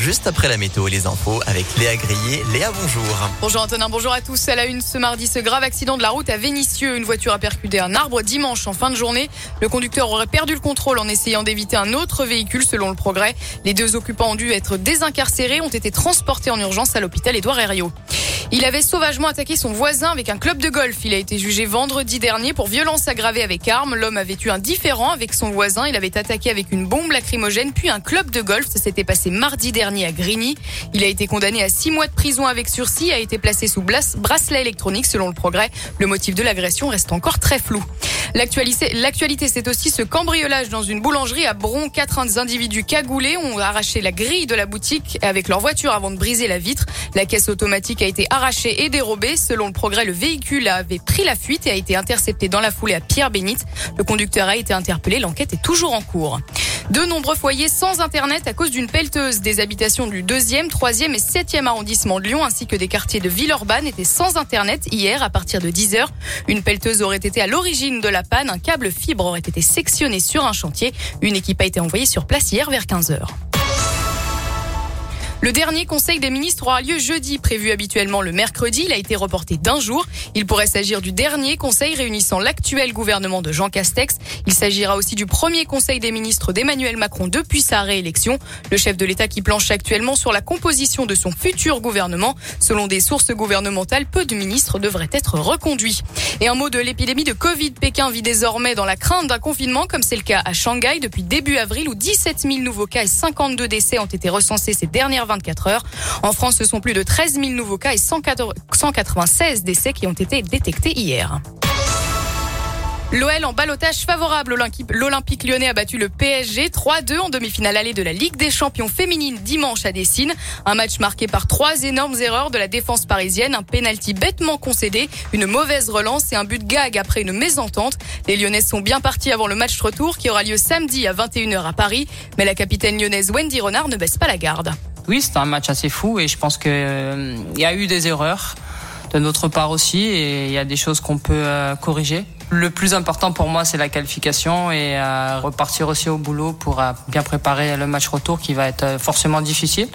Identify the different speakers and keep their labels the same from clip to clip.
Speaker 1: juste après la météo et les infos avec Léa Grillet. Léa, bonjour.
Speaker 2: Bonjour Antonin, bonjour à tous. À la une ce mardi, ce grave accident de la route à Vénissieux. Une voiture a percuté un arbre dimanche en fin de journée. Le conducteur aurait perdu le contrôle en essayant d'éviter un autre véhicule selon le progrès. Les deux occupants ont dû être désincarcérés, ont été transportés en urgence à l'hôpital Édouard Herriot. Il avait sauvagement attaqué son voisin avec un club de golf. Il a été jugé vendredi dernier pour violence aggravée avec arme. L'homme avait eu un différent avec son voisin. Il avait attaqué avec une bombe lacrymogène puis un club de golf. Ça s'était passé mardi dernier à Grigny. Il a été condamné à six mois de prison avec sursis, a été placé sous bracelet électronique selon le progrès. Le motif de l'agression reste encore très flou. L'actualité, c'est aussi ce cambriolage dans une boulangerie à Bron. Quatre individus cagoulés ont arraché la grille de la boutique avec leur voiture avant de briser la vitre. La caisse automatique a été arrachée et dérobée. Selon le progrès, le véhicule avait pris la fuite et a été intercepté dans la foulée à Pierre-Bénite. Le conducteur a été interpellé. L'enquête est toujours en cours. De nombreux foyers sans Internet à cause d'une pelleteuse. Des habitations du 2e, 3e et 7e arrondissement de Lyon ainsi que des quartiers de Villeurbanne étaient sans Internet hier à partir de 10 heures. Une pelleteuse aurait été à l'origine de la panne. Un câble fibre aurait été sectionné sur un chantier. Une équipe a été envoyée sur place hier vers 15 heures. Le dernier Conseil des ministres aura lieu jeudi, prévu habituellement le mercredi. Il a été reporté d'un jour. Il pourrait s'agir du dernier Conseil réunissant l'actuel gouvernement de Jean Castex. Il s'agira aussi du premier Conseil des ministres d'Emmanuel Macron depuis sa réélection. Le chef de l'État qui planche actuellement sur la composition de son futur gouvernement. Selon des sources gouvernementales, peu de ministres devraient être reconduits. Et un mot de l'épidémie de Covid. Pékin vit désormais dans la crainte d'un confinement, comme c'est le cas à Shanghai depuis début avril, où 17 000 nouveaux cas et 52 décès ont été recensés ces dernières 24 heures. En France, ce sont plus de 13 000 nouveaux cas et 196 décès qui ont été détectés hier. L'OL en balotage favorable. L'Olympique lyonnais a battu le PSG 3-2 en demi-finale allée de la Ligue des champions féminines dimanche à Dessine. Un match marqué par trois énormes erreurs de la défense parisienne, un penalty bêtement concédé, une mauvaise relance et un but gag après une mésentente. Les Lyonnaises sont bien partis avant le match retour qui aura lieu samedi à 21h à Paris. Mais la capitaine lyonnaise Wendy Renard ne baisse pas la garde.
Speaker 3: Oui, c'est un match assez fou et je pense qu'il euh, y a eu des erreurs de notre part aussi et il y a des choses qu'on peut euh, corriger. Le plus important pour moi, c'est la qualification et euh, repartir aussi au boulot pour euh, bien préparer le match retour qui va être forcément difficile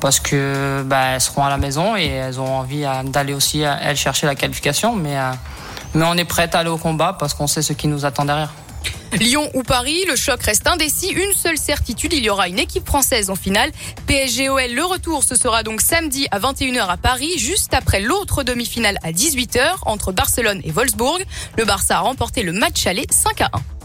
Speaker 3: parce que bah, elles seront à la maison et elles ont envie d'aller aussi elles chercher la qualification. Mais, mais on est prêt à aller au combat parce qu'on sait ce qui nous attend derrière.
Speaker 2: Lyon ou Paris, le choc reste indécis. Une seule certitude, il y aura une équipe française en finale. PSGOL, le retour, ce sera donc samedi à 21h à Paris, juste après l'autre demi-finale à 18h entre Barcelone et Wolfsburg. Le Barça a remporté le match aller 5 à 1.